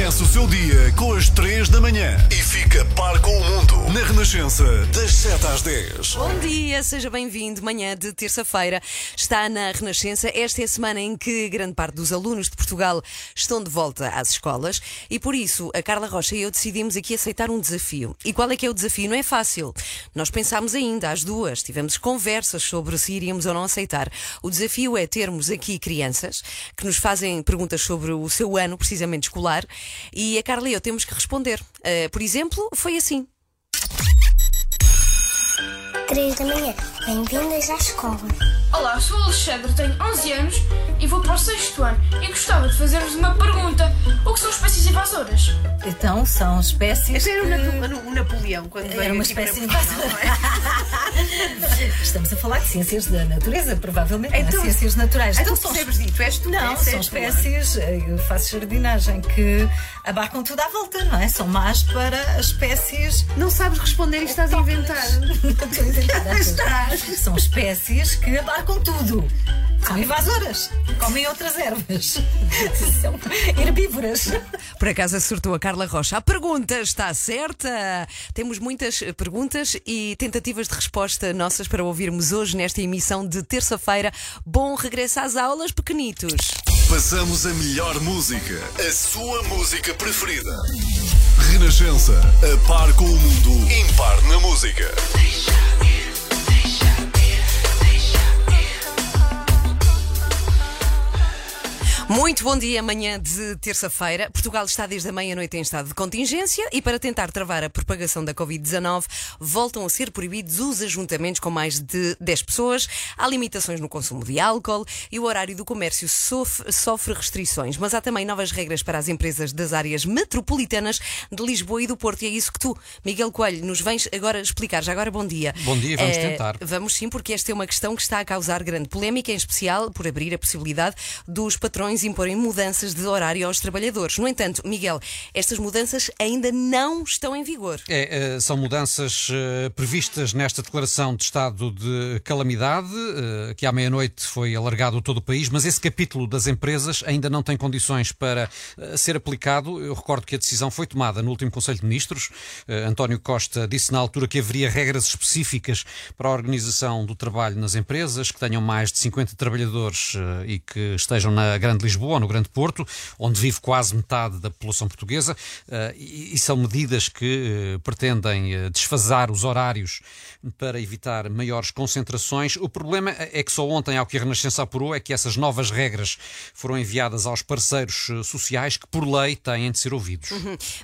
Começa o seu dia com as 3 da manhã e fica par com o mundo na Renascença, das 7 às 10. Bom dia, seja bem-vindo. Manhã de terça-feira está na Renascença. Esta é a semana em que grande parte dos alunos de Portugal estão de volta às escolas e por isso a Carla Rocha e eu decidimos aqui aceitar um desafio. E qual é que é o desafio? Não é fácil. Nós pensámos ainda, às duas, tivemos conversas sobre se iríamos ou não aceitar. O desafio é termos aqui crianças que nos fazem perguntas sobre o seu ano, precisamente escolar, e a Carla e eu temos que responder. Uh, por exemplo, foi assim. 3 da manhã. Bem-vindas à escola. Olá, sou o Alexandre, tenho 11 anos e vou para o sexto ano e gostava de fazer-vos uma pergunta. O que são espécies invasoras? Então, são espécies. Era o, que- Napo- o Napoleão quando veio Era uma aqui para espécie Portugal, não é? Estamos a falar de ciências da natureza, provavelmente, não é? Então- ciências naturais. Então são percebes disso? És tu? Não, são é? espécies, eh, eu faço jardinagem, que abarcam tudo à volta, não é? São más para as espécies. Não sabes responder e estás a inventar. Não estou a inventar. São espécies que abarcam tudo. São invasoras, comem outras ervas. São herbívoras. Por acaso acertou a Carla Rocha. A pergunta está certa. Temos muitas perguntas e tentativas de resposta nossas para ouvirmos hoje nesta emissão de terça-feira. Bom regresso às aulas, pequenitos. Passamos a melhor música, a sua música preferida. Renascença, a par com o mundo, impar na música. Muito bom dia, amanhã de terça-feira. Portugal está desde a meia-noite em estado de contingência e para tentar travar a propagação da Covid-19 voltam a ser proibidos os ajuntamentos com mais de 10 pessoas. Há limitações no consumo de álcool e o horário do comércio sofre, sofre restrições. Mas há também novas regras para as empresas das áreas metropolitanas de Lisboa e do Porto. E é isso que tu, Miguel Coelho, nos vens agora explicar. Já agora, bom dia. Bom dia, vamos Eh, tentar. Vamos sim, porque esta é uma questão que está a causar grande polémica, em especial por abrir a possibilidade dos patrões imporem mudanças de horário aos trabalhadores. No entanto, Miguel, estas mudanças ainda não estão em vigor. É, eh, são mudanças eh, previstas nesta declaração de estado de calamidade, eh, que à meia-noite foi alargado todo o país, mas esse capítulo das empresas ainda não tem condições para eh, ser aplicado. Eu recordo que a decisão foi tomada no último Conselho de Ministros. António Costa disse na altura que haveria regras específicas para a organização do trabalho nas empresas, que tenham mais de 50 trabalhadores e que estejam na Grande Lisboa, no Grande Porto, onde vive quase metade da população portuguesa, eh, e são medidas que eh, pretendem eh, desfasar os horários para evitar maiores concentrações. O problema é que só ontem, ao que a Renascença apurou, é que essas novas regras foram enviadas aos parceiros eh, sociais que, por lei, têm de ser ouvidos.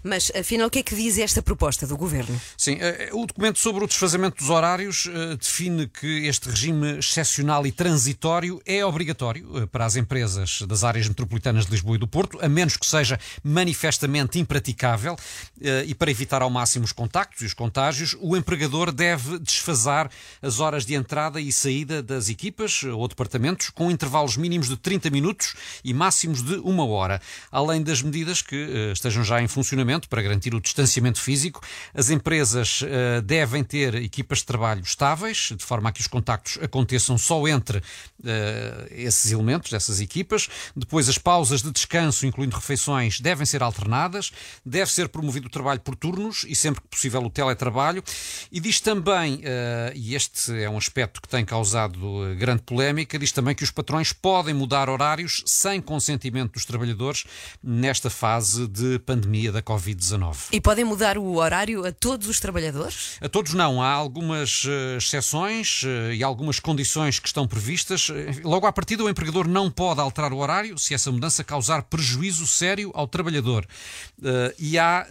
Mas, afinal, o que é que diz esta proposta do governo? Sim, eh, o documento sobre o desfazamento dos horários eh, define que este regime excepcional e transitório é obrigatório eh, para as empresas das áreas metropolitanas de Lisboa e do Porto, a menos que seja manifestamente impraticável eh, e para evitar ao máximo os contactos e os contágios, o empregador deve desfasar as horas de entrada e saída das equipas ou departamentos com intervalos mínimos de 30 minutos e máximos de uma hora. Além das medidas que eh, estejam já em funcionamento para garantir o distanciamento físico, as empresas eh, devem ter equipas de trabalho estáveis, de forma a que os contactos aconteçam só entre eh, esses elementos, essas equipas. Depois, as pausas de descanso, incluindo refeições, devem ser alternadas. Deve ser promovido o trabalho por turnos e, sempre que possível, o teletrabalho. E diz também, eh, e este é um aspecto que tem causado eh, grande polémica, diz também que os patrões podem mudar horários sem consentimento dos trabalhadores nesta fase de pandemia da Covid-19. E podem mudar o horário a todos os trabalhadores? A todos não. Há algumas eh, exceções e algumas condições que estão previstas. Logo à partida, o empregador não pode alterar o horário se essa mudança causar prejuízo sério ao trabalhador. E há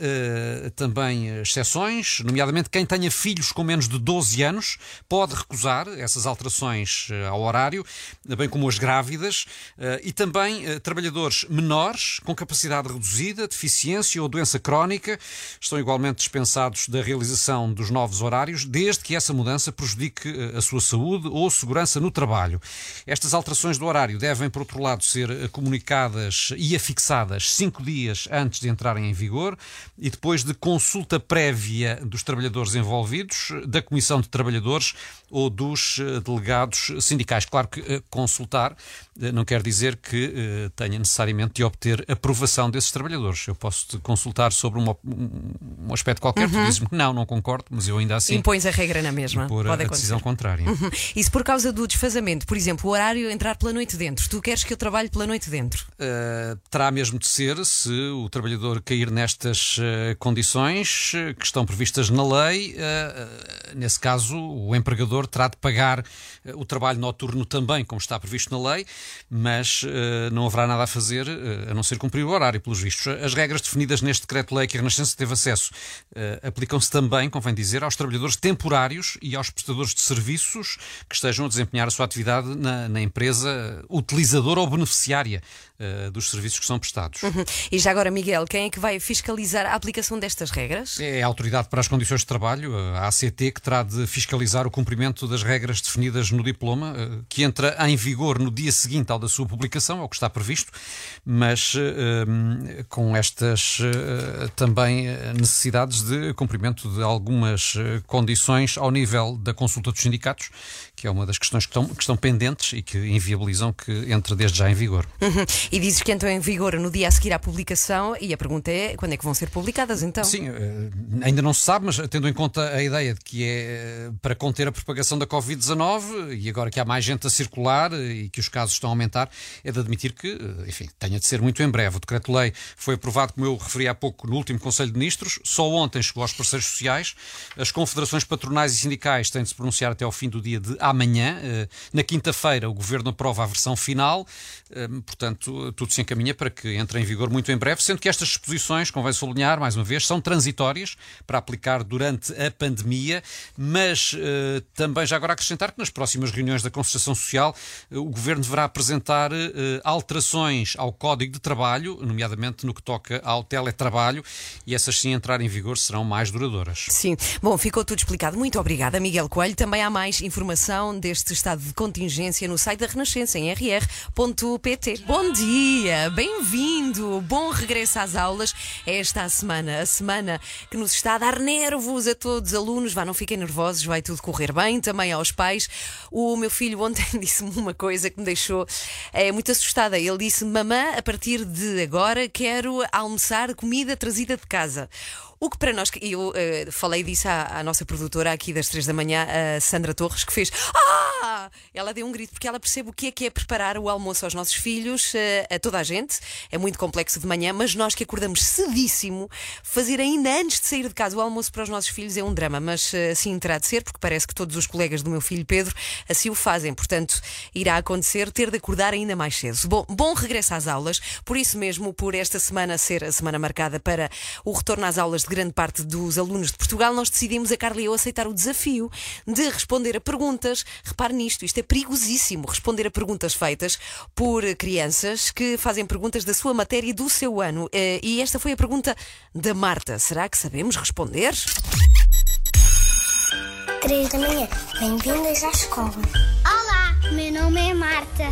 também exceções, nomeadamente quem tenha filhos com menos de 12 anos pode recusar essas alterações eh, ao horário, bem como as grávidas, eh, e também eh, trabalhadores menores com capacidade reduzida, deficiência ou doença crónica estão igualmente dispensados da realização dos novos horários, desde que essa mudança prejudique a sua saúde ou segurança no trabalho. Estas alterações do horário devem, por outro lado, ser comunicadas e afixadas cinco dias antes de entrarem em vigor e depois de consulta prévia dos trabalhadores envolvidos, da Comissão de Trabalhadores ou dos eh, delegados sindicais. Claro que eh, consultar eh, não quer dizer que tenha necessariamente de obter aprovação desses trabalhadores. Eu posso te consultar sobre uma- um, aspecto qualquer, tu dizes-me que não, não concordo, mas eu ainda assim Impões a regra na mesma. Pode a acontecer. decisão contrária. Uhum. E se por causa do desfazamento, por exemplo, o horário entrar pela noite dentro, tu queres que eu trabalhe pela noite dentro? Uh, terá mesmo de ser se o trabalhador cair nestas uh, condições uh, que estão previstas na lei. uh, nesse caso, o empregador terá de pagar uh, o trabalho noturno também, como está previsto na lei, mas uh, não haverá nada a fazer uh, a não ser cumprir o horário, pelos vistos. As regras definidas neste decreto-lei que a Renascença teve acesso uh, aplicam-se também, convém dizer, aos trabalhadores temporários e aos prestadores de serviços que estejam a desempenhar a sua atividade na, na empresa utilizadora ou beneficiária dos serviços que são prestados. Uhum. E já agora, Miguel, quem é que vai fiscalizar a aplicação destas regras? É a Autoridade para as Condições de Trabalho, a ACT, que terá de fiscalizar o cumprimento das regras definidas no diploma, eh, que entra em vigor no dia seguinte ao da sua publicação, é o que está previsto, mas eh, com estas eh, também eh, necessidades de cumprimento de algumas eh, condições ao nível da consulta dos sindicatos, que é uma das questões que estão, que estão pendentes e que inviabilizam que entre desde já em vigor. Uhum. E dizes que entram em vigor no dia a seguir à publicação, e a pergunta é quando é que vão ser publicadas então? Sim, eh, ainda não se sabe, mas tendo em conta a ideia de que é eh, para conter a propagação da Covid-19 e agora que há mais gente a circular eh, e que os casos estão a aumentar, é de admitir que, eh, enfim, tenha de ser muito em breve. O decreto-lei foi aprovado, como eu referi há pouco, no último Conselho de Ministros, só ontem chegou aos parceiros sociais. As confederações patronais e sindicais têm de se pronunciar até ao fim do dia de amanhã. Na quinta-feira, o Governo aprova a versão final, portanto, tudo se encaminha para que entre em vigor muito em breve, sendo que estas disposições, convém sublinhar mais uma vez, são transitórias para aplicar durante a pandemia, mas eh, também já agora acrescentar que nas próximas reuniões da Concertação Social eh, o Governo deverá apresentar eh, alterações ao Código de Trabalho, nomeadamente no que toca ao teletrabalho, e essas sim entrar em vigor serão mais duradouras. Sim. Bom, ficou tudo explicado. Muito obrigada, Miguel Coelho. Também há mais informação deste estado de contingência no site da Renascença, em rr.pt. Bom dia, bem-vindo, bom regresso às aulas. Esta a semana, a semana que nos está a dar nervos a todos os alunos. Vá, não fiquem nervosos, vai tudo correr bem. Também aos pais. O meu filho ontem disse-me uma coisa que me deixou é, muito assustada. Ele disse: Mamã, a partir de agora quero almoçar comida trazida de casa. O que para nós, e eu eh, falei disso à, à nossa produtora aqui das três da manhã, a Sandra Torres, que fez Ah! Ela deu um grito porque ela percebe o que é que é preparar o almoço aos nossos filhos, eh, a toda a gente. É muito complexo de manhã, mas nós que acordamos cedíssimo, fazer ainda antes de sair de casa o almoço para os nossos filhos é um drama, mas eh, assim terá de ser, porque parece que todos os colegas do meu filho Pedro assim o fazem. Portanto, irá acontecer ter de acordar ainda mais cedo. Bom, bom regresso às aulas, por isso mesmo, por esta semana ser a semana marcada para o retorno às aulas de grande parte dos alunos de Portugal, nós decidimos, a Carla e eu, aceitar o desafio de responder a perguntas. Repare nisto, isto é perigosíssimo, responder a perguntas feitas por crianças que fazem perguntas da sua matéria e do seu ano. Eh, E esta foi a pergunta da Marta. Será que sabemos responder? 3 da manhã. Bem-vindas à escola. Olá, meu nome é Marta.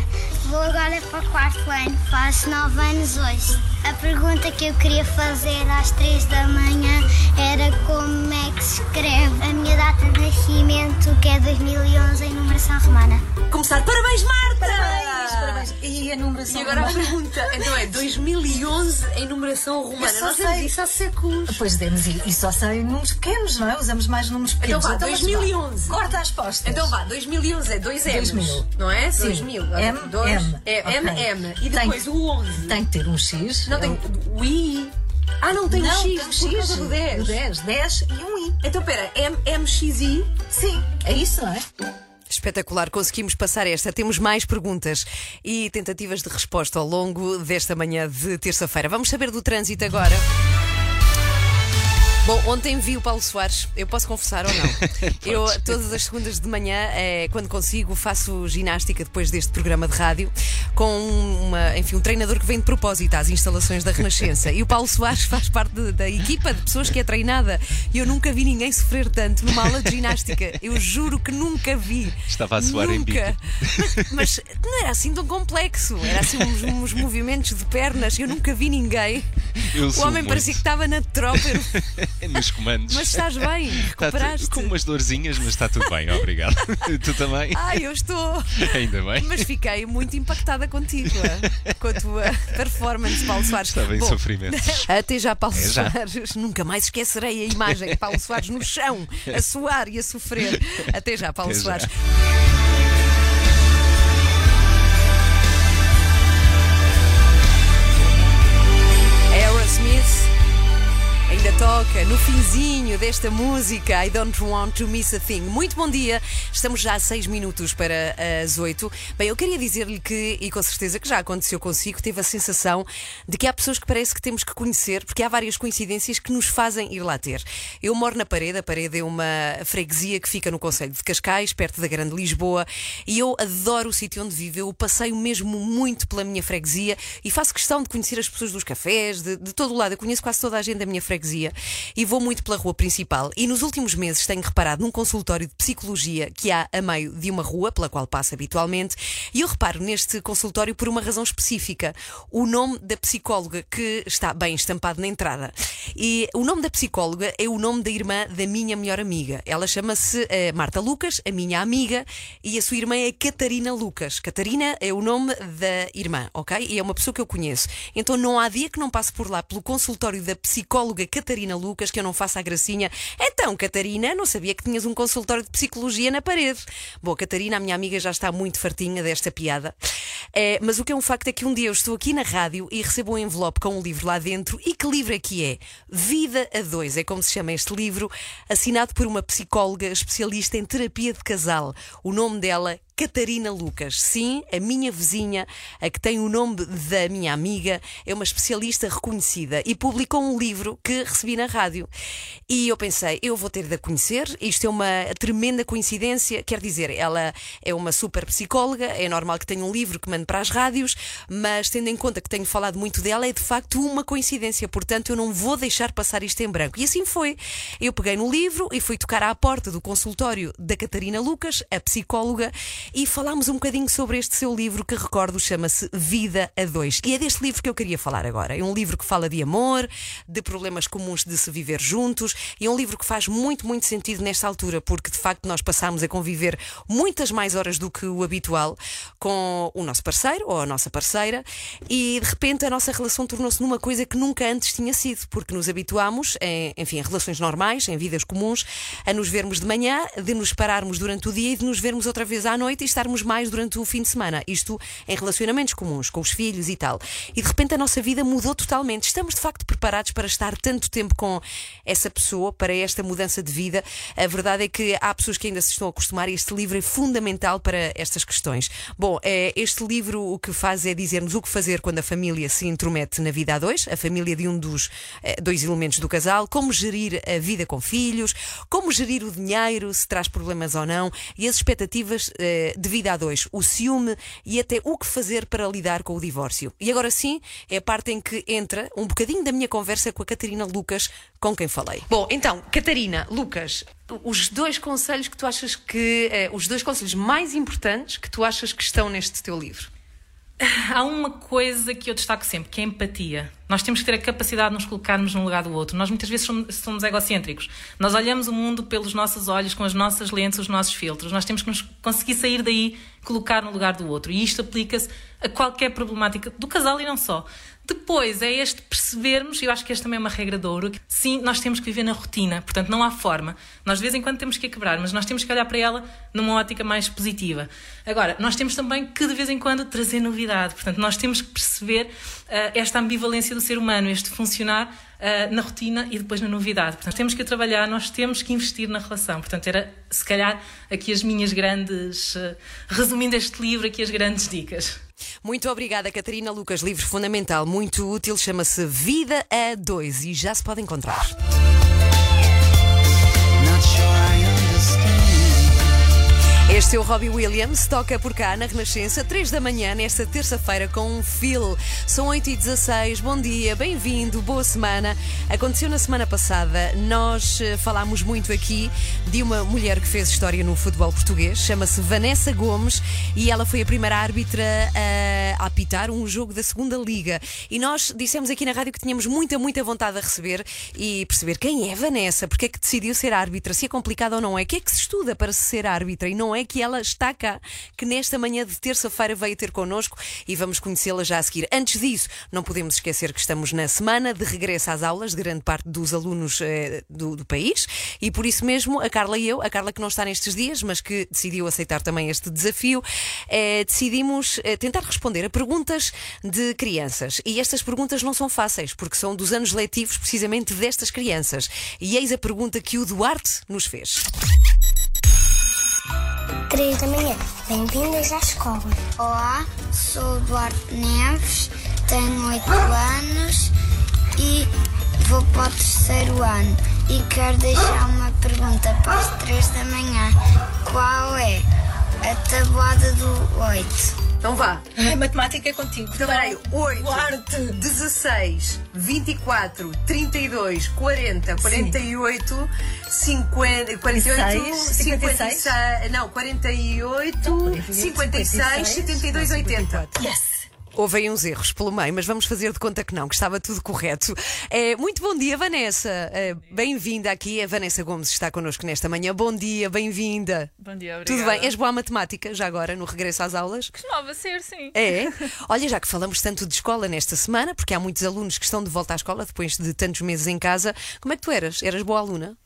Vou agora para o quarto ano, faço 9 anos hoje. A pergunta que eu queria fazer às 3 da manhã era como é que se escreve a minha data de nascimento, que é 2011 em numeração romana. Começar. Parabéns, Marta! E a numeração E agora a romana? pergunta, então é 2011 em numeração romana. Eu só Nós sei. isso há séculos. Pois demos, e, e só sei números pequenos, não é? Usamos mais números Então pequenos. vá, mas 2011. vá. Corta as postas. Então vá, 2011 é 2 M's, 2000. não é? Sim. 2000. M, dois, M. É Ok. M, M. E Tem- depois o 11. Tem que ter um X. Não tem o I. Ah, não tem não, o X, tem um por causa do 10. O 10, 10 e um I. Então espera, M, MXI. Sim, é isso, não é? Espetacular, conseguimos passar esta. Temos mais perguntas e tentativas de resposta ao longo desta manhã de terça-feira. Vamos saber do trânsito agora. Bom, ontem vi o Paulo Soares, eu posso confessar ou não? eu, todas as segundas de manhã, eh, quando consigo, faço ginástica depois deste programa de rádio com uma, enfim, um treinador que vem de propósito às instalações da Renascença. E o Paulo Soares faz parte de- da equipa de pessoas que é treinada. E eu nunca vi ninguém sofrer tanto numa aula de ginástica. Eu juro que nunca vi. Estava a suar em nunca. Mas, mas não era assim tão complexo. Era assim uns, uns movimentos de pernas. Eu nunca vi ninguém. Eu O homem muito. parecia que estava na tropa. Eu- Nos comandos. Mas estás bem, Está tu- recuperaste. com umas dorzinhas, mas está tudo bem, obrigado. tu também? Ai, eu estou. Ainda bem. Mas fiquei muito impactada contigo, ah, com a tua performance, Paulo Soares. Estava em Bom, sofrimento. Até já, Paulo É já. Soares. Nunca mais esquecerei a imagem de Paulo Soares no chão, a suar e a sofrer. Até já, Paulo Até já. Soares. Aerosmith ainda toca no finzinho desta música I Don't Want to Miss a Thing. Muito bom dia, estamos já a 6 minutos para as 8. Bem, eu queria dizer-lhe que, e com certeza que já aconteceu consigo, teve a sensação de que há pessoas que parece que temos que conhecer, porque há várias coincidências que nos fazem ir lá ter. Eu moro na Parede, a Parede é uma freguesia que fica no Conselho de Cascais, perto da Grande Lisboa, e eu adoro o sítio onde vivo. Eu passeio mesmo muito pela minha freguesia e faço questão de conhecer as pessoas dos cafés, de, de todo o lado. Eu conheço quase toda a gente da minha freguesia e vou muito pela rua principal. E nos últimos meses tenho reparado num consultório de psicologia que há a meio de uma rua pela qual passo habitualmente. E eu reparo neste consultório por uma razão específica: o nome da psicóloga que está bem estampado na entrada. E o nome da psicóloga é o nome da irmã da minha melhor amiga. Ela chama-se eh, Marta Lucas, a minha amiga, e a sua irmã é Catarina Lucas. Catarina é o nome da irmã, ok? E é uma pessoa que eu conheço. Então não há dia que não passe por lá pelo consultório da psicóloga Catarina Lucas que eu não faça a gracinha. Então, Catarina, não sabia que tinhas um consultório de psicologia na parede. Bom, Catarina, a minha amiga, já está muito fartinha desta piada. Eh, mas o que é um facto é que um dia eu estou aqui na rádio e recebo um envelope com um livro lá dentro. E que livro é que é? Vida a dois, é como se chama este livro, assinado por uma psicóloga especialista em terapia de casal. O nome dela Catarina Lucas. Sim, a minha vizinha, a que tem o nome da minha amiga, é uma especialista reconhecida e publicou um livro que recebi na rádio. E eu pensei, eu vou ter de a conhecer, isto é uma tremenda coincidência. Quer dizer, ela é uma super psicóloga, é normal que tenha um livro que mande para as rádios, mas tendo em conta que tenho falado muito dela, é de facto uma coincidência. Portanto, eu não vou deixar passar isto em branco. E assim foi. Eu peguei no livro e fui tocar à porta do consultório da Catarina Lucas, a psicóloga, e falámos um bocadinho sobre este seu livro que recordo chama-se Vida a Dois. E é deste livro que eu queria falar agora. É um livro que fala de amor, de problemas comuns de se viver juntos, e é um livro que faz muito, muito sentido nesta altura, porque de facto nós passamos a conviver muitas mais horas do que o habitual com o nosso parceiro ou a nossa parceira, e de repente a nossa relação tornou-se numa coisa que nunca antes tinha sido, porque nos habituámos, em, enfim, em relações normais, em vidas comuns, a nos vermos de manhã, de nos pararmos durante o dia e de nos vermos outra vez à noite e estarmos mais durante o fim de semana. Isto em relacionamentos comuns, com os filhos e tal. E de repente a nossa vida mudou totalmente. Estamos de facto preparados para estar tanto tempo com essa pessoa, para esta mudança de vida. A verdade é que há pessoas que ainda se estão a acostumar e este livro é fundamental para estas questões. Bom, eh, este livro o que faz é dizer-nos o que fazer quando a família se intromete na vida a dois, a família de um dos eh, dois elementos do casal, como gerir a vida com filhos, como gerir o dinheiro, se traz problemas ou não, e as expectativas eh, de vida a dois, o ciúme e até o que fazer para lidar com o divórcio. E agora sim, é a parte em que entra um bocadinho da minha conversa com a Catarina Lucas, com quem falei. Bom, então, Catarina, Lucas, os dois conselhos que tu achas que. eh, os dois conselhos mais importantes que tu achas que estão neste teu livro. Há uma coisa que eu destaco sempre, que é a empatia. Nós temos que ter a capacidade de nos colocarmos no lugar do outro. Nós muitas vezes somos, somos egocêntricos. Nós olhamos o mundo pelos nossos olhos, com as nossas lentes, os nossos filtros. Nós temos que nos conseguir sair daí, colocar no lugar do outro. E isto aplica-se a qualquer problemática do casal e não só. Depois é este percebermos, e eu acho que esta também é uma regra de ouro, que sim, nós temos que viver na rotina, portanto não há forma. Nós de vez em quando temos que a quebrar, mas nós temos que olhar para ela numa ótica mais positiva. Agora, nós temos também que de vez em quando trazer novidade, portanto nós temos que perceber esta ambivalência do ser humano, este funcionar uh, na rotina e depois na novidade. Portanto, temos que trabalhar, nós temos que investir na relação. Portanto, era se calhar aqui as minhas grandes, uh, resumindo este livro, aqui as grandes dicas. Muito obrigada, Catarina Lucas. Livro fundamental, muito útil, chama-se Vida a Dois e já se pode encontrar. Este é o Robbie Williams, toca por cá na Renascença, 3 da manhã, nesta terça-feira, com um feel. São 8 e 16 bom dia, bem-vindo, boa semana. Aconteceu na semana passada, nós eh, falámos muito aqui de uma mulher que fez história no futebol português, chama-se Vanessa Gomes e ela foi a primeira árbitra a apitar um jogo da segunda Liga. E nós dissemos aqui na rádio que tínhamos muita, muita vontade de receber e perceber quem é Vanessa, porque é que decidiu ser árbitra, se é complicado ou não é, o que é que se estuda para ser árbitra e não é que ela está cá, que nesta manhã de terça-feira veio ter connosco e vamos conhecê-la já a seguir. Antes disso, não podemos esquecer que estamos na semana de regresso às aulas de grande parte dos alunos eh, do, do país e por isso mesmo a Carla e eu, a Carla que não está nestes dias, mas que decidiu aceitar também este desafio, eh, decidimos eh, tentar responder a perguntas de crianças. E estas perguntas não são fáceis, porque são dos anos letivos precisamente destas crianças. E eis a pergunta que o Duarte nos fez. 3 da manhã. Bem-vindas à escola. Olá, sou o Duarte Neves, tenho 8 anos e vou para o terceiro ano. E quero deixar uma pergunta para as 3 da manhã. Qual é a tabuada do 8? Então vá. Ai, matemática é contigo. Então peraí, 8, Duarte. 16, 24, 32, 40, 48, 50, 48, 56, 56, não, 48, 56, 72, 80. Yes! Houve aí uns erros pelo meio, mas vamos fazer de conta que não, que estava tudo correto. É, muito bom dia, Vanessa. É, bem-vinda aqui. A Vanessa Gomes está connosco nesta manhã. Bom dia, bem-vinda. Bom dia, obrigada. Tudo bem? És boa à matemática já agora, no regresso às aulas? Costumava ser, sim. É? Olha, já que falamos tanto de escola nesta semana, porque há muitos alunos que estão de volta à escola depois de tantos meses em casa, como é que tu eras? Eras boa aluna?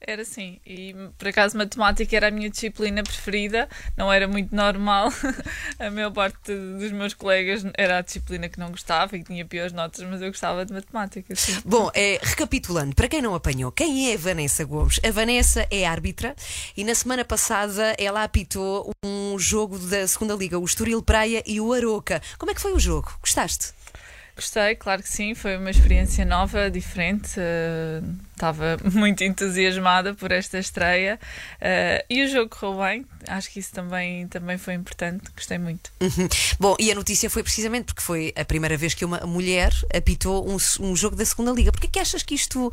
Era assim. E por acaso matemática era a minha disciplina preferida, não era muito normal. a maior parte dos meus colegas era a disciplina que não gostava e que tinha piores notas, mas eu gostava de matemática. Sim. Bom, é, recapitulando, para quem não apanhou, quem é a Vanessa Gomes? A Vanessa é árbitra e na semana passada ela apitou um jogo da segunda Liga, o Estoril Praia e o Aroca. Como é que foi o jogo? Gostaste? Gostei, claro que sim, foi uma experiência nova, diferente. eh, Estava muito entusiasmada por esta estreia eh, e o jogo correu bem. Acho que isso também, também foi importante. Gostei muito. Uhum. Bom, e a notícia foi precisamente porque foi a primeira vez que uma mulher apitou um, um jogo da segunda Liga. Porquê que achas que isto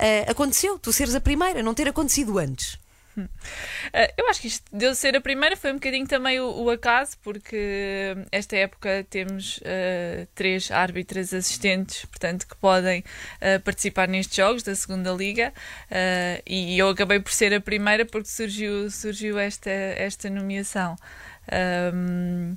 eh, aconteceu? Tu seres a primeira, não ter acontecido antes? Uh, eu acho que isto de eu ser a primeira foi um bocadinho também o, o acaso, porque esta época temos uh, três árbitras assistentes, portanto, que podem uh, participar nestes jogos da segunda Liga, uh, e eu acabei por ser a primeira porque surgiu, surgiu esta, esta nomeação. Um,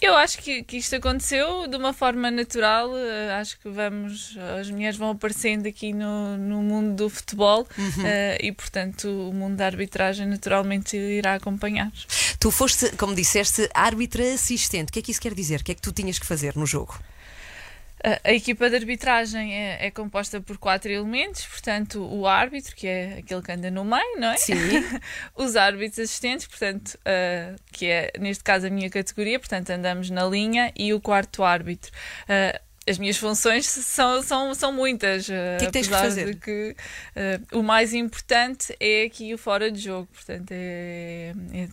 eu acho que, que isto aconteceu de uma forma natural. eh, acho que vamos, as mulheres vão aparecendo aqui no, no mundo do futebol eh, e, portanto, o mundo da arbitragem naturalmente irá acompanhar. Tu foste, como disseste, árbitra assistente. O que é que isso quer dizer? O que é que tu tinhas que fazer no jogo? A, a equipa de arbitragem é, é composta por quatro elementos, portanto, o árbitro, que é aquele que anda no meio, não é? Sim. Os árbitros assistentes, portanto, ah, que é neste caso a minha categoria, portanto, andamos na linha, e o quarto árbitro. Ah, as minhas funções são, são, são muitas. O que é que tens que fazer? De que, ah, o mais importante é aqui o fora de jogo, portanto, é, é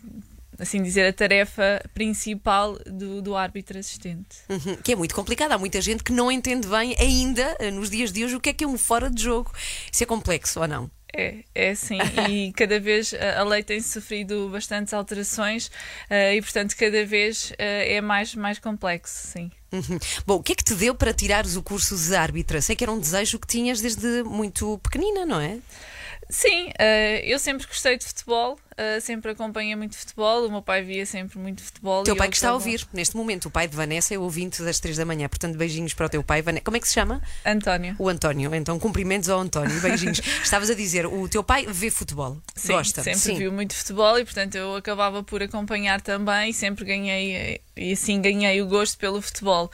assim dizer, a tarefa principal do, do árbitro assistente. Uhum, Que é muito complicado. Há muita gente que não entende bem ainda, eh, nos dias de hoje, o que é que é um fora de jogo. Isso é complexo ou não? É, é sim, e cada vez a a lei tem sofrido bastantes alterações eh, e, portanto, cada vez eh, é mais, mais complexo, sim. Uhum. Bom, o que é que te deu para tirares o curso de árbitra? Sei que era um desejo que tinhas desde muito pequenina, não é? Sim, eh, eu sempre gostei de futebol, eh, sempre acompanhei muito futebol, o meu pai via sempre muito futebol. O teu pai que está a ouvir neste momento, o pai de Vanessa é o ouvinte das três da manhã, portanto, beijinhos para o teu pai. Como é que se chama? António. O António. Então, cumprimentos ao António, beijinhos. Estavas a dizer, o teu pai vê futebol, Sim, gosta. sempre Sim. viu muito futebol e, portanto, eu acabava por acompanhar também e sempre ganhei, eh, e assim ganhei o gosto pelo futebol.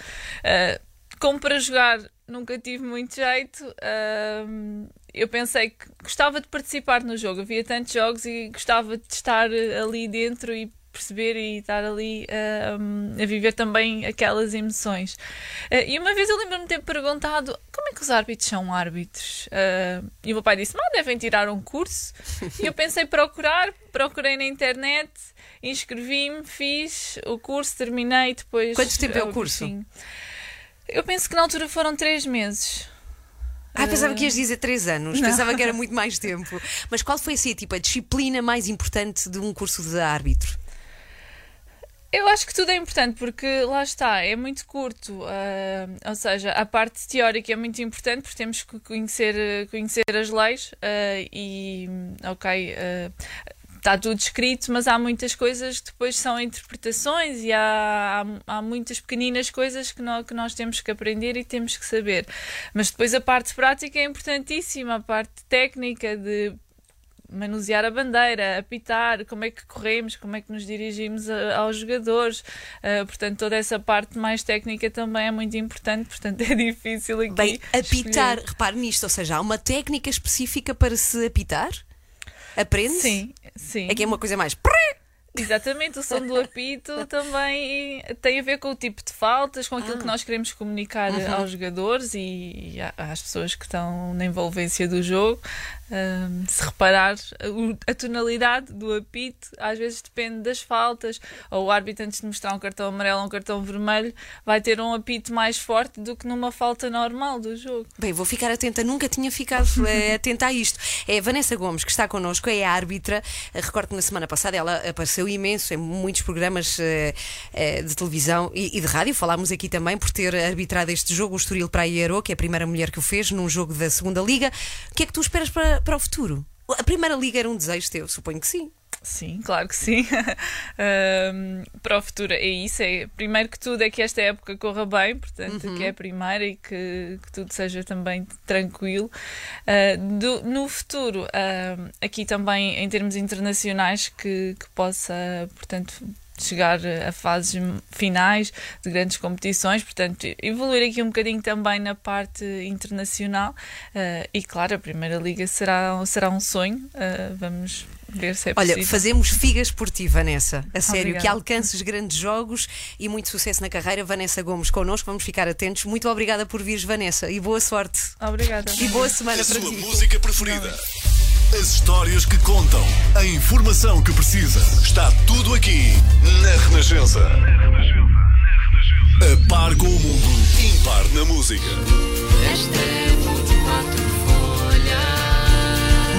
Como para jogar nunca tive muito jeito, eu pensei que gostava de participar no jogo. Havia tantos jogos e gostava de estar eh, ali dentro e perceber e estar ali uh, a viver também aquelas emoções. Uh, e uma vez eu lembro-me de ter perguntado como é que os árbitros são árbitros? Uh, e o meu pai disse: devem tirar um curso. e eu pensei procurar, procurei na internet, inscrevi-me, fiz o curso, terminei depois. Quanto tempo é o curso? Eu penso que na altura foram três meses. Ah, pensava que ias dizer três anos, não. pensava que era muito mais tempo. Mas qual foi assim, tipo, a disciplina mais importante de um curso de árbitro? Eu acho que tudo é importante porque lá está, é muito curto, uh, ou seja, a parte teórica é muito importante porque temos que conhecer, conhecer as leis uh, e, ok, uh, está tudo escrito, mas há muitas coisas que depois são interpretações e há, há, há, muitas pequeninas coisas que nós, que nós temos que aprender e temos que saber. Mas depois a parte prática é importantíssima, a parte técnica de manusear a bandeira, apitar, como é que corremos, como é que nos dirigimos a, aos jogadores. Uh, portanto, toda essa parte mais técnica também é muito importante, portanto, é difícil aqui. Bem, apitar, escolher. repare nisto, ou seja, há uma técnica específica para se apitar? Aprende? Sim, sim. É que é uma coisa mais. Exatamente, o som do apito também tem a ver com o tipo de faltas, com aquilo ah. que nós queremos comunicar uhum. aos jogadores e às pessoas que estão na envolvência do jogo. Um, se reparar a, a, tonalidade do apito, às vezes depende das faltas, ou o árbitro, antes de mostrar um cartão amarelo ou um cartão vermelho, vai ter um apito mais forte do que numa falta normal do jogo. Bem, vou ficar atenta, nunca tinha ficado é, atenta a isto. É a Vanessa Gomes que está connosco, é a árbitra. Recordo que na semana passada ela apareceu imenso em muitos programas uh, uh, de televisão e, e, de rádio. Falámos aqui também por ter arbitrado este jogo, o Estoril Praia Aero, que é a primeira mulher que o fez num jogo da segunda Liga. O que é que tu esperas para, para o futuro? A Primeira Liga era um desejo teu? Suponho que sim. Sim, claro que sim. um, para o futuro é isso. É, primeiro que tudo é que esta época corra bem, portanto, uhum. que é a primeira e que, que tudo seja também tranquilo. Uh, do, no futuro, uh, aqui também em termos internacionais, que, que possa, portanto, chegar a fases finais de grandes competições, portanto, evoluir aqui um bocadinho também na parte internacional uh, e, claro, a Primeira Liga será, será um sonho. Uh, vamos ver se é Olha, possível. fazemos figas por ti, Vanessa. A sério, Obrigada. que alcances grandes jogos e muito sucesso na carreira. Vanessa Gomes connosco, vamos ficar atentos. Muito obrigada por vires, Vanessa, e boa sorte. Obrigada. E boa semana a para sua ti. música preferida. As histórias que contam, a informação que precisa. Está tudo aqui na Renascença. A par com o mundo, impar na música. Esta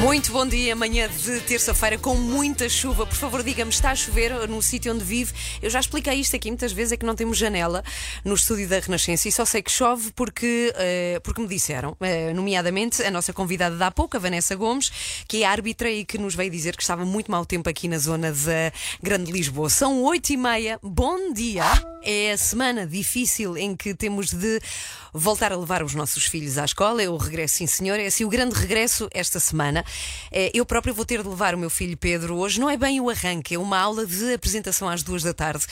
muito bom dia, manhã de terça-feira com muita chuva. Por favor, diga-me, está a chover no sítio onde vive? Eu já expliquei isto aqui muitas vezes, é que não temos janela no estúdio da Renascença e só sei que chove porque, uh, porque me disseram, uh, nomeadamente a nossa convidada de há pouco, a Vanessa Gomes, que é árbitra e que nos veio dizer que estava muito mau tempo aqui na zona da Grande Lisboa. São oito e meia, bom dia. É a semana difícil em que temos de voltar a levar os nossos filhos à escola. É o regresso, sim senhor, é assim o grande regresso esta semana. Eh, eu próprio vou ter de levar o meu filho Pedro hoje. Não é bem o arranque, é uma aula de apresentação às duas da tarde.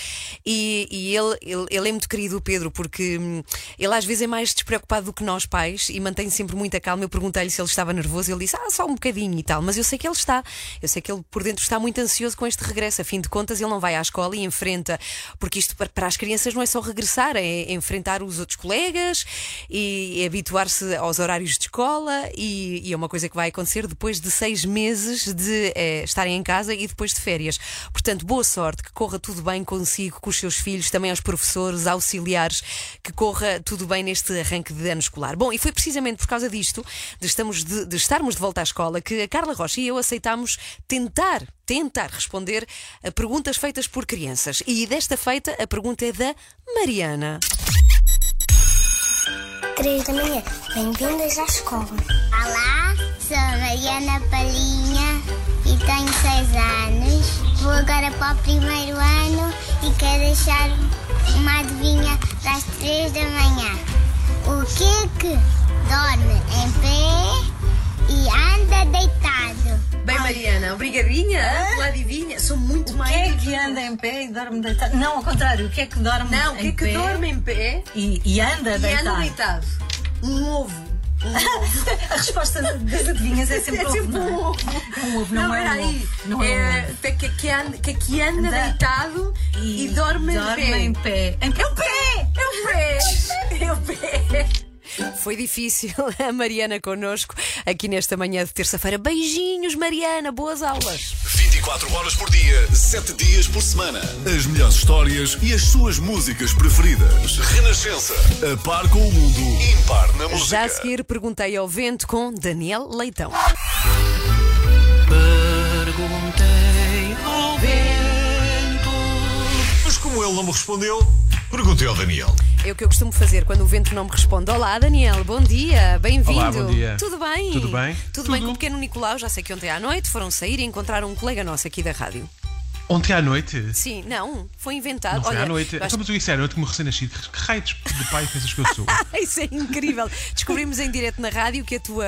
E, e ele, ele, ele, é muito querido, o Pedro, porque hum, ele às vezes é mais despreocupado do que nós pais e mantém sempre muita calma. Eu perguntei-lhe se ele estava nervoso e ele disse: Ah, só um bocadinho e tal. Mas eu sei que ele está. Eu sei que ele por dentro está muito ansioso com este regresso. A fim de contas, ele não vai à escola e enfrenta, porque isto para as crianças não é só regressar, é enfrentar os outros colegas e, habituar-se aos horários de escola. E, e, é uma coisa que vai acontecer depois de seis meses de é, estarem em casa e depois de férias. Portanto, boa sorte, que corra tudo bem consigo, com os seus filhos, também aos professores, auxiliares, que corra tudo bem neste arranque de ano escolar. Bom, e foi precisamente por causa disto, de, estamos de, de estarmos de volta à escola, que a Carla Rocha e eu aceitámos tentar tentar responder a perguntas feitas por crianças. E desta feita, a pergunta é da Mariana. 3 da manhã. Bem-vindas à escola. Olá, sou a Mariana Palhinha e tenho 6 anos. Vou agora para o primeiro ano e quero deixar uma adivinha das 3 da manhã. O que é que dorme em pé e anda deitado? Bem, Mariana, obrigadinha pela adivinha. Sou muito o mais. O que é que anda em pé e dorme deitado? Não, ao contrário, o que é que dorme Não, o que é que dorme em pé e, e anda e deitado? anda deitado? Um ovo. Um ovo. A resposta das adivinhas é sempre É sempre ovo. um não ovo. É um ovo, Não, não, é um ovo. Não é um É, ovo. que, que, anda, que, que anda Anda. deitado e, dorme, dorme em em pé. pé. É o pé! É o pé! É o pé! Foi difícil a Mariana connosco aqui nesta manhã de terça-feira. Beijinhos, Mariana, boas aulas. 24 horas por dia, 7 dias por semana. As melhores histórias e as suas músicas preferidas. Renascença. A par com o mundo. Impar na música. Já a seguir perguntei ao vento com Daniel Leitão. Perguntei ao vento. Mas como ele não me respondeu, perguntei ao Daniel. É o que eu costumo fazer quando o vento não me responde. Olá, Daniel, bom dia, bem-vindo. Olá, bom dia. Tudo bem? Tudo bem? Tudo, bem com o pequeno Nicolau? Já sei que ontem à noite foram sair e encontraram um colega nosso aqui da rádio. Ontem à noite? Sim, não, foi inventado. Não foi Olha, à noite. acho- mas eu isso era, eu como recém-nascido. Que raio de pai pensas que eu sou? Isso é incrível. Descobrimos em direto na rádio que a tua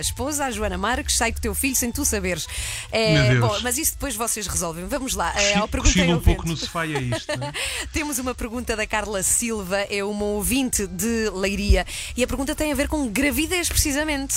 esposa, a Joana Marques, sai com o teu filho sem tu saberes. É, Meu Deus. Bom, mas isso depois vocês resolvem. Vamos lá. É, ao perguntei cochilo ao um pouco no sofá e é isto. é? Temos uma pergunta da Carla Silva, é uma ouvinte de Leiria, e a pergunta tem a ver com gravidez, precisamente.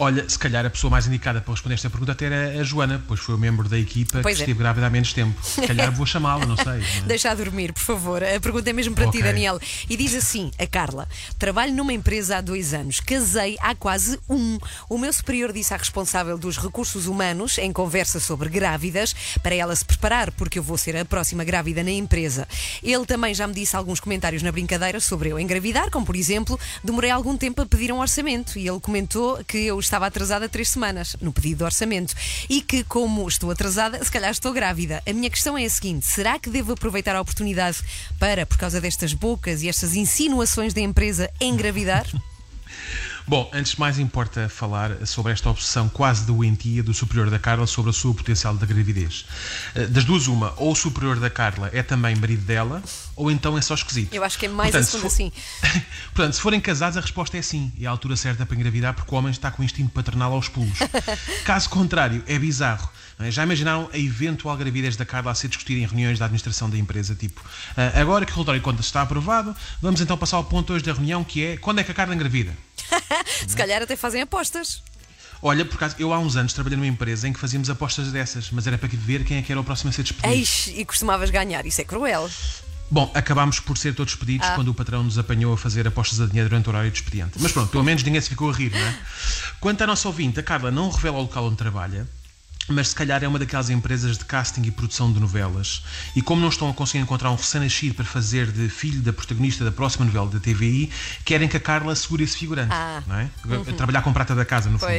Olha, se calhar a pessoa mais indicada para responder esta pergunta até era a Joana, pois foi o membro da equipa Pois que é. esteve grávida há menos tempo. Se calhar vou chamá-la, não sei. não é? Deixa dormir, por favor. A pergunta é mesmo para ti, Ok. Daniel. E diz assim: a Carla, trabalho numa empresa há dois anos, casei há quase um. O meu superior disse à responsável dos recursos humanos, em conversa sobre grávidas, para ela se preparar, porque eu vou ser a próxima grávida na empresa. Ele também já me disse alguns comentários na brincadeira sobre eu engravidar, como por exemplo, demorei algum tempo a pedir um orçamento e ele comentou que eu estava atrasada três semanas no pedido de orçamento e que, como estou atrasada, se calhar estou grávida. A minha questão é a seguinte: será que devo aproveitar a oportunidade para, por causa destas bocas e estas insinuações da empresa, engravidar? Bom, antes de mais importa falar sobre esta obsessão quase doentia do superior da Carla sobre a sua potencial da gravidez. Eh, Das duas, uma, ou o superior da Carla é também marido dela, ou então é só esquisito. Eu acho que é mais Portanto, a se segunda, sim. Portanto, se forem casados, a resposta é sim. É a altura certa para engravidar porque o homem está com o instinto paternal aos pulos. Caso contrário, é bizarro. é? Já imaginaram a eventual gravidez da Carla a ser discutida em reuniões da administração da empresa? Tipo, "Ah, agora que o relatório de contas está aprovado, vamos então passar ao ponto hoje da reunião que é quando é que a Carla engravida? Se calhar até fazem apostas. Olha, por acaso, eu há uns anos trabalhei numa empresa em que fazíamos apostas dessas, mas era para ver quem é que era o próximo a ser despedido. E costumavas ganhar. Isso é cruel. Bom, acabámos por ser todos despedidos Ah. quando o patrão nos apanhou a fazer apostas a dinheiro durante o horário de expediente. Mas pronto, pelo menos ninguém se ficou a rir, não é? Quanto à nossa ouvinte, a Carla não revela o local onde trabalha, mas se calhar é uma daquelas empresas de casting e produção de novelas. E como não estão a conseguir encontrar um recém-nascido para fazer de filho da protagonista da próxima novela da TVI, querem que a Carla segure esse figurante. Ah. Não é? Uhum. Trabalhar com prata da casa, no fundo.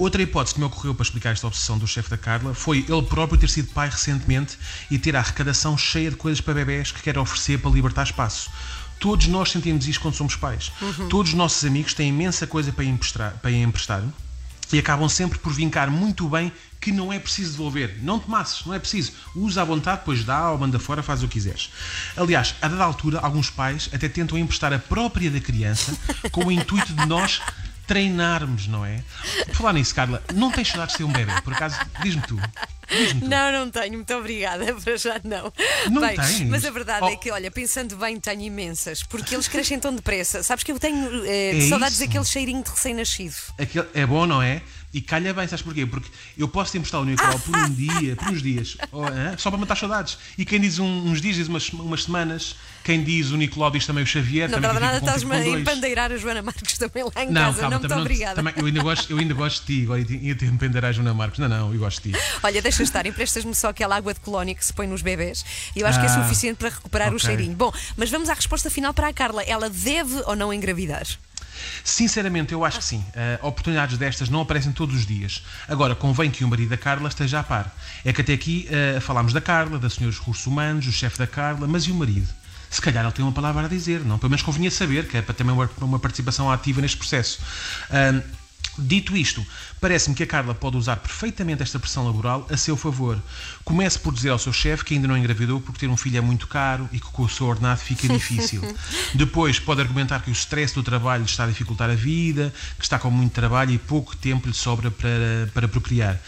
Outra hipótese que me ocorreu para explicar esta obsessão do chefe da Carla foi ele próprio ter sido pai recentemente e ter a arrecadação cheia de coisas para bebés que quer oferecer para libertar espaço. Todos nós sentimos isto quando somos pais. Uhum. Todos os nossos amigos têm imensa coisa para emprestar, para emprestar e acabam sempre por vincar muito bem que não é preciso devolver. Não te masses, não é preciso. Usa à vontade, depois dá ou manda fora, faz o que quiseres. Aliás, a dada altura, alguns pais até tentam emprestar a própria da criança com o intuito de nós treinarmos, não é? Por falar nisso, Carla, não tens saudades de ser um bebê, por acaso? Diz-me tu. Não, não tenho, muito obrigada, para já não. Não bem, tens? Mas a verdade Oh. é que, olha, pensando bem, tenho imensas, porque eles crescem tão depressa. Sabes que eu tenho eh, É saudades isso. daquele cheirinho de recém-nascido. É bom, não é? E calha bem, sabes porquê? Porque eu posso te emprestar o Nicolau por um dia, por uns dias, ou, hã? só para matar saudades. E quem diz um- uns dias diz umas, umas semanas, quem diz o Nicolau diz também o Xavier. não também nada, estás-me com a empandeirar a Joana Marques também lá em Não, casa. calma, não, muito obrigada. também eu, ainda gosto, eu ainda gosto de ti. Agora ia te empender a Joana Marcos. Não, não, eu gosto de ti. Olha, deixa estar, emprestas-me só aquela água de colónia que se põe nos bebés e eu acho que é Ah, suficiente para recuperar o ok. cheirinho. Bom, mas vamos à resposta final para a Carla. Ela deve ou não engravidar? Sinceramente, eu acho que sim. Uh, oportunidades destas não aparecem todos os dias. Agora, convém que o marido da Carla esteja a par. É que até aqui uh, falámos da Carla, da senhora dos recursos humanos, o chefe da Carla, mas e o marido? Se calhar ele tem uma palavra a dizer, não? Pelo menos convinha saber, que é para ter uma, uma participação ativa neste processo. Dito isto, parece-me que a Carla pode usar perfeitamente esta pressão laboral a seu favor. Comece por dizer ao seu chefe que ainda não engravidou porque ter um filho é muito caro e que com o seu ordenado fica difícil. Depois pode argumentar que o stress do trabalho lhe está a dificultar a vida, que está com muito trabalho e pouco tempo lhe sobra para, para procriar.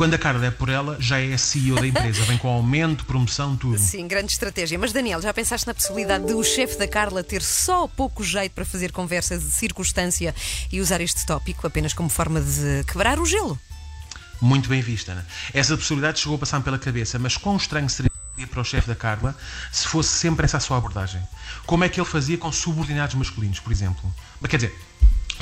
Quando a Carla é por ela, já é CEO da empresa, vem com aumento, promoção, tudo. Sim, grande estratégia. Mas Daniel, já pensaste na possibilidade de o chefe da Carla ter só pouco jeito para fazer conversas de circunstância e usar este tópico apenas como forma de quebrar o gelo? Muito bem vista, Ana. Essa possibilidade chegou a passar pela cabeça, mas quão estranho seria para o chefe da Carla se fosse sempre essa a sua abordagem. Como é que ele fazia com subordinados masculinos, por exemplo? Mas, quer dizer,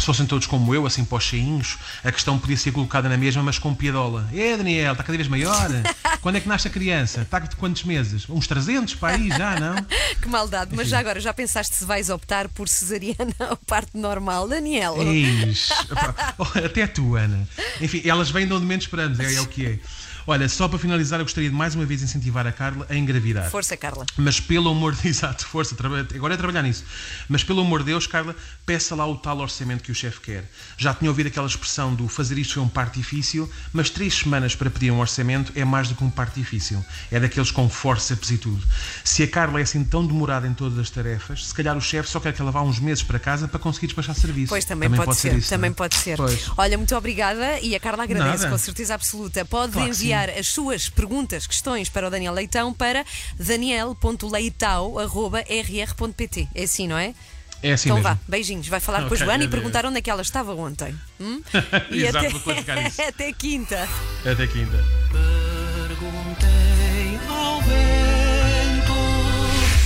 se fossem todos como eu, assim para os cheinhos, a questão podia ser colocada na mesma, mas com piadola. É, Daniel, está cada vez maior. Quando é que nasce a criança? Está de quantos meses? Uns 300 para aí já, não? que maldade. Mas já agora, já pensaste se vais optar por cesariana ou parte normal, Daniel? Eis, até tu, Ana. Enfim, elas vêm de onde menos esperamos, é, é o que é. Olha, só para finalizar, eu gostaria de mais uma vez incentivar a Carla a engravidar. Força, Carla. Mas pelo amor de exato, força, agora é trabalhar nisso. Mas pelo amor de Deus, Carla, peça lá o tal orçamento que o chefe quer. Já tinha ouvido aquela expressão do fazer isto foi um parto difícil, mas três semanas para pedir um orçamento é mais do que um parto difícil. É daqueles com forceps e tudo. Se a Carla é assim tão demorada em todas as tarefas, se calhar o chefe só quer que ela vá uns meses para casa para conseguir despachar serviço. Pois também, também pode, pode, ser, ser isso, também não? pode ser. Pois. Olha, muito obrigada e a Carla agradece Nada. com certeza absoluta. Pode Claro que enviar as suas perguntas, questões para o Daniel Leitão para daniel.leitão.rr.pt. É assim, não é? É assim então mesmo. vá, beijinhos. Vai falar com a Joana e perguntar onde é que ela estava ontem. Hum? Exato, até, até quinta. Até quinta. Perguntei ao vento.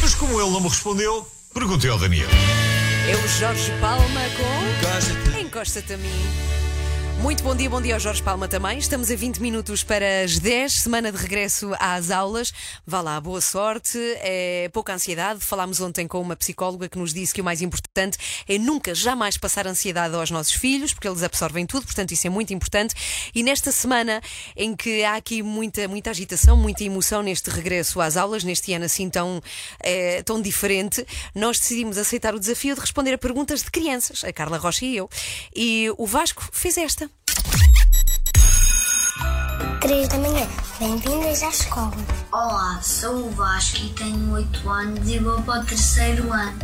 Mas como ele não me respondeu, perguntei ao Daniel. É o Jorge Palma com Encosta-te a mim. Muito bom dia, bom dia ao Jorge Palma também. Estamos a 20 minutos para as 10, semana de regresso às aulas. Vá lá, boa sorte, é pouca ansiedade. Falámos ontem com uma psicóloga que nos disse que o mais importante é nunca, jamais passar ansiedade aos nossos filhos, porque eles absorvem tudo, portanto isso é muito importante. E nesta semana em que há aqui muita, muita agitação, muita emoção neste regresso às aulas, neste ano assim tão, eh, tão diferente, nós decidimos aceitar o desafio de responder a perguntas de crianças, a Carla Rocha e eu. E o Vasco fez esta. 3 da manhã. Bem-vindas à escola. Olá, sou o Vasco e tenho 8 anos e vou para o terceiro ano.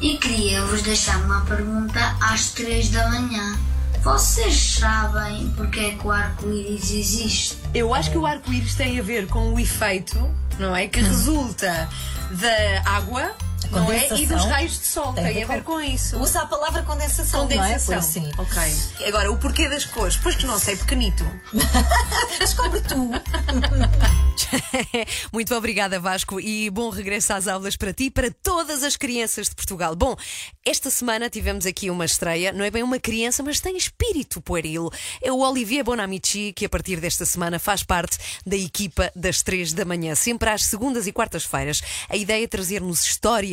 E queria vos deixar uma pergunta às 3 da manhã. Vocês sabem porque é que o arco-íris existe? Eu acho que o arco-íris tem a ver com o efeito, não é? Que resulta da água, não é? E dos raios de sol. Tem, a ver com isso. Usa a palavra condensação, Condensação. não é? Sim. Ok. Agora, o porquê das cores? Pois que não sei, pequenito. Descobre tu. Muito obrigada, Vasco, e bom regresso às aulas para ti e para todas as crianças de Portugal. Bom, esta semana tivemos aqui uma estreia, não é bem uma criança, mas tem espírito pueril. É o Olivier Bonamici, que a partir desta semana faz parte da equipa das três da manhã, sempre às segundas e quartas-feiras. A ideia é trazer-nos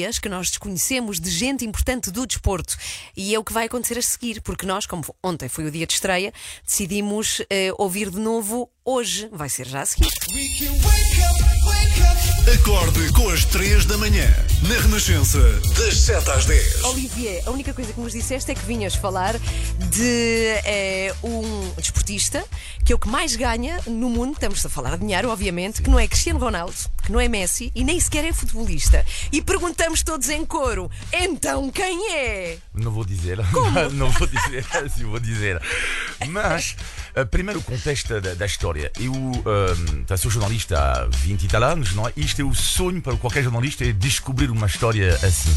histórias que nós desconhecemos de gente importante do desporto. E é o que vai acontecer a seguir, porque nós, como ontem foi o dia de estreia, decidimos eh, ouvir de novo hoje. Vai ser já a seguir. Acorde com as 3 da manhã, na Renascença, das 7 às 10. Olivier, a única coisa que nos disseste é que vinhas falar de eh, um desportista que é o que mais ganha no mundo, estamos a falar de dinheiro, obviamente, que não é Cristiano Ronaldo, que não é Messi e nem sequer é futebolista. E perguntamos todos em coro: então quem é? Não vou dizer. Não vou dizer, sim, vou dizer. Mas, primeiro o contexto da, da história. Eu eh, sou jornalista há 20 e tal anos, não é? Isto é o sonho para qualquer jornalista, é descobrir uma história assim.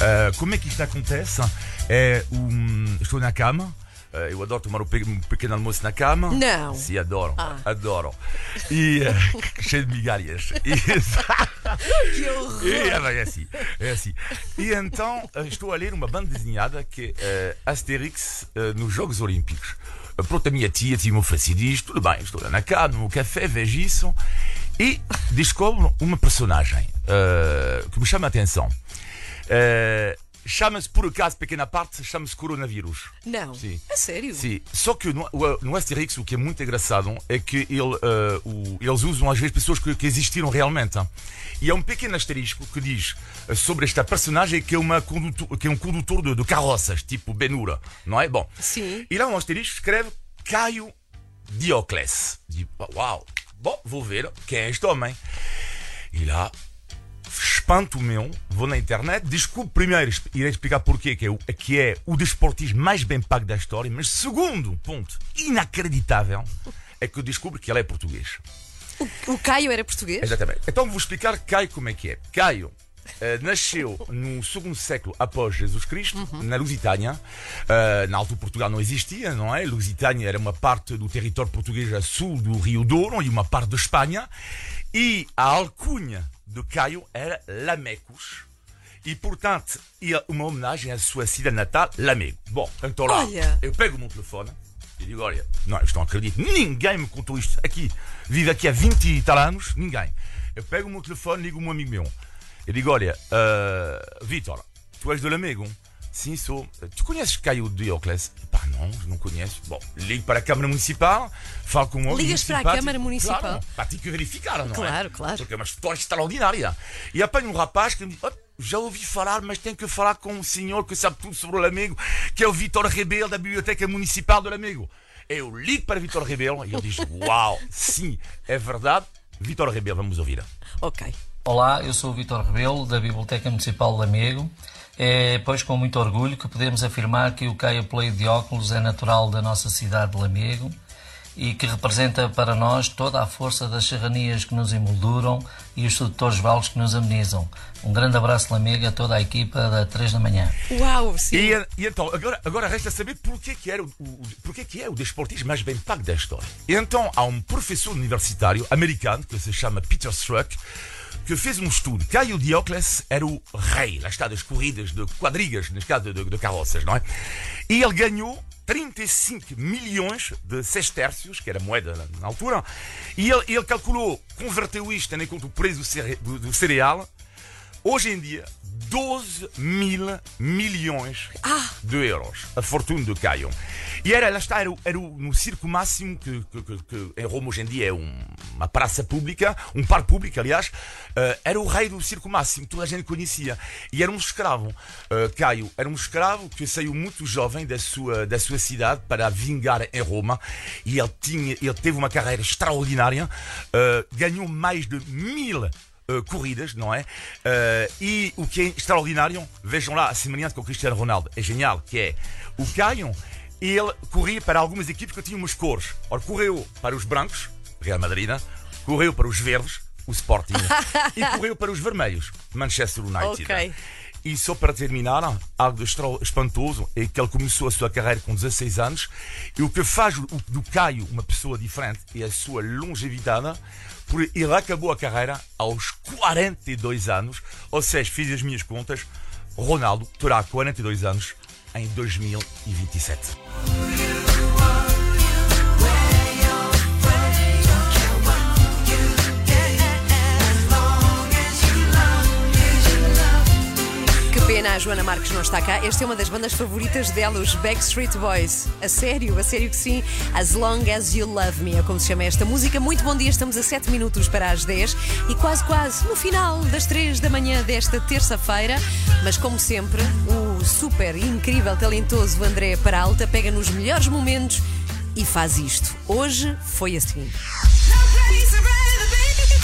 Eh, como é que isto acontece? É um, estou na cama. eh, Eu adoro tomar um pe- um pequeno almoço na cama. Não. Sim, adoro. Ah. Adoro. E eh, cheio de migalhas. E- Que horror! e, é, é assim, é assim. E então eh, estou a ler uma banda desenhada que é eh, Asterix eh, nos Jogos Olímpicos. Pronto, a minha tia tinha-me oferecido isto, tudo bem, estou lá na cama, no café, vejo isso e descobro uma personagem eh, que me chama a atenção. Eh, chama-se, por acaso, pequena parte, chama-se coronavírus. Não. Sim. A sério? Sim, só que no, no Asterix o que é muito engraçado é que ele, eh, o- eles usam às vezes pessoas que, que existiram realmente. hein. E há um pequeno asterisco que diz eh, sobre esta personagem que é, uma condutor, que é um condutor de, de carroças, tipo Benura, não é? Bom, Sim. e lá um asterisco escreve Caio Diocles. Digo, uau, bom, vou ver quem é este homem. E lá, espanto meu, vou na internet, descubro primeiro, irei explicar porquê, que é, o, que é o desportista mais bem pago da história, mas segundo ponto, inacreditável, é que eu descubro que ele é português. O Caio era português? Exatamente. Então vou explicar Caio como é que é. Caio eh, nasceu no segundo século após Jesus Cristo, na Lusitânia. Eh, na altura Portugal não existia, não é? Lusitânia era uma parte do território português a sul do Rio Douro e uma parte da Espanha. E a alcunha de Caio era Lamecos. E, portanto, ia uma homenagem à sua cidade natal, Lamego. Bom, então lá, Olha. eu pego o meu telefone e digo, olha, não, isto não acredito, ninguém me contou isto aqui. Vive aqui há 20 e tal anos, ninguém. Eu pego o meu telefone, ligo um amigo meu. Eu digo, olha, uh, Vitor, tu és de Lamego? Sim, sou. Tu conheces Caio Diocles? Pá, não, não conheço. Bom, ligo para a Câmara Municipal, falo com homem Ligas para a. Câmara Municipal? Claro, para ter que verificar, não é? Claro, claro. Porque é uma história extraordinária. E apanho um rapaz que me diz, "Oh, já ouvi falar, mas tenho que falar com um senhor que sabe tudo sobre o Lamego, que é o Vitor Rebelo, da Biblioteca Municipal do Lamego. Eu ligo para Vitor Rebelo e ele diz, uau, sim, é verdade. Vitor Rebelo, vamos ouvir. Ok. Olá, eu sou o Vitor Rebelo, da Biblioteca Municipal de Lamego. É, pois, com muito orgulho que podemos afirmar que o Caio Play de óculos é natural da nossa cidade de Lamego e que representa para nós toda a força das serranias que nos emolduram e os sedutores vales que nos amenizam. Um grande abraço, Lamego, a toda a equipa da 3 da manhã. Uau, sim. E, e então, agora, agora resta saber porquê que, era o, o, porquê que é o desportista mais bem pago da história. E então, há um professor universitário americano que se chama Peter Struck que fez um estudo. Caio Diocles era o rei, lá está, das corridas de quadrigas, neste caso de, de carroças, não é? E ele ganhou 35 milhões de sextércios, que era moeda na, altura, e ele, ele calculou, converteu isto tendo em conta o preço do, cere, do, do cereal, hoje em dia, 12 mil milhões de euros, a fortuna do Caio. E era, lá está, era, era no circo máximo, que, que- que- que em Roma hoje em dia é um- uma praça pública, um parque público, aliás, eh, era o rei do circo máximo, toda a gente conhecia. E era um escravo. Eh, Caio era um escravo que saiu muito jovem da sua, da sua cidade para vingar em Roma. E ele, tinha, ele teve uma carreira extraordinária, eh, ganhou mais de mil uh, corridas, não é? Uh, e o que é extraordinário, vejam lá a semelhança com o Cristiano Ronaldo, é genial, que é o Caio, ele corria para algumas equipes que tinham umas cores. Ora, correu para os brancos, Real Madrid, né? correu para os verdes, o Sporting, e correu para os vermelhos, Manchester United. Ok. E só para terminar, algo espantoso é que ele começou a sua carreira com 16 anos e o que faz do Caio uma pessoa diferente é a sua longevidade, porque ele acabou a carreira aos 42 anos, ou seja, fiz as minhas contas, Ronaldo terá 42 anos em 2027. Pena a Joana Marques não está cá. Esta é uma das bandas favoritas dela, os Backstreet Boys. A sério, a sério que sim. As Long As You Love Me é como se chama esta música. Muito bom dia, estamos a 7 minutos para as 10 e quase, quase no final das 3 da manhã desta terça-feira. Mas como sempre, o super incrível, talentoso André Peralta pega nos melhores momentos e faz isto. Hoje foi assim.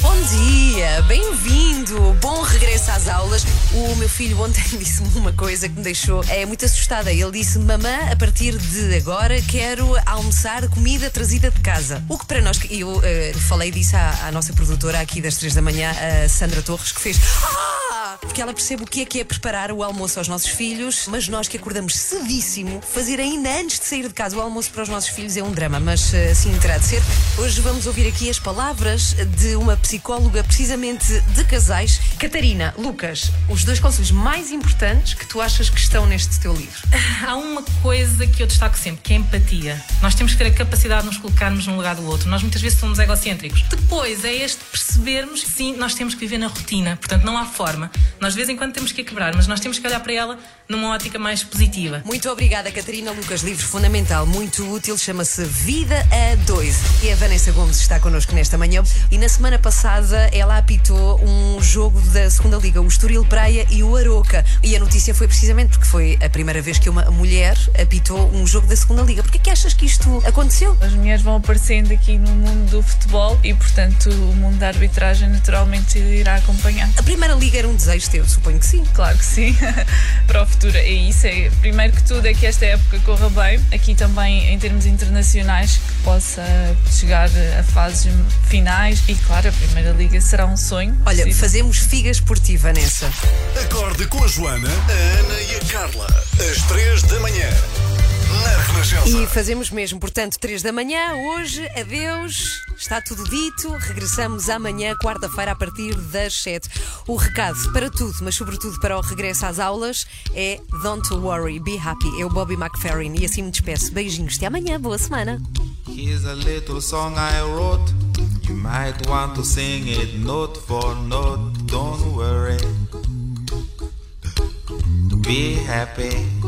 Bom dia, bem-vindo, bom regresso às aulas. O meu filho ontem disse-me uma coisa que me deixou é, muito assustada. Ele disse: Mamã, a partir de agora quero almoçar comida trazida de casa. O que para nós, eu eh, falei disso à, à nossa produtora aqui das três da manhã, a Sandra Torres, que fez. "Ah!" Porque ela percebe o que é que é preparar o almoço aos nossos filhos, mas nós que acordamos cedíssimo, fazer ainda antes de sair de casa o almoço para os nossos filhos é um drama, mas eh, assim terá de ser. Hoje vamos ouvir aqui as palavras de uma psicóloga precisamente de casais. Catarina, Lucas, os dois conselhos mais importantes que tu achas que estão neste teu livro. Há uma coisa que eu destaco sempre, que é a empatia. Nós temos que ter a capacidade de nos colocarmos num lugar do outro. Nós muitas vezes somos egocêntricos. Depois é este percebermos sim, nós temos que viver na rotina. Portanto, não há forma. Nós de vez em quando temos que a quebrar, mas nós temos que olhar para ela numa ótica mais positiva. Muito obrigada, Catarina Lucas. Livro fundamental, muito útil, chama-se Vida a Dois. E a Vanessa Gomes está connosco nesta manhã. E na semana passada ela apitou um jogo da segunda Liga, o Estoril Praia e o Aroca. E a notícia foi precisamente porque foi a primeira vez que uma mulher apitou um jogo da segunda Liga. Porquê que achas que isto aconteceu? As mulheres vão aparecendo aqui no mundo do futebol e, portanto, o mundo da arbitragem naturalmente irá acompanhar. A primeira Liga era um desejo teu, suponho que sim. Claro que sim, para o futuro. E isso é, primeiro que tudo, é que esta época corra bem, aqui também em termos internacionais, que possa chegar a fases finais e, claro, a Primeira Liga será um sonho. Olha, possível. fazemos figas por ti, Vanessa. Acorde com a Joana, a Ana e a Carla. Às três da manhã. E fazemos mesmo, portanto, 3 da manhã, hoje, adeus, está tudo dito. Regressamos amanhã, quarta-feira, a partir das 7. O recado para tudo, mas sobretudo para o regresso às aulas, é Don't worry, be happy. É o Bobby McFerrin e assim me despeço. Beijinhos, até amanhã, boa semana. Here's a little song I wrote. You might want to sing it note for note. Don't worry. Be happy.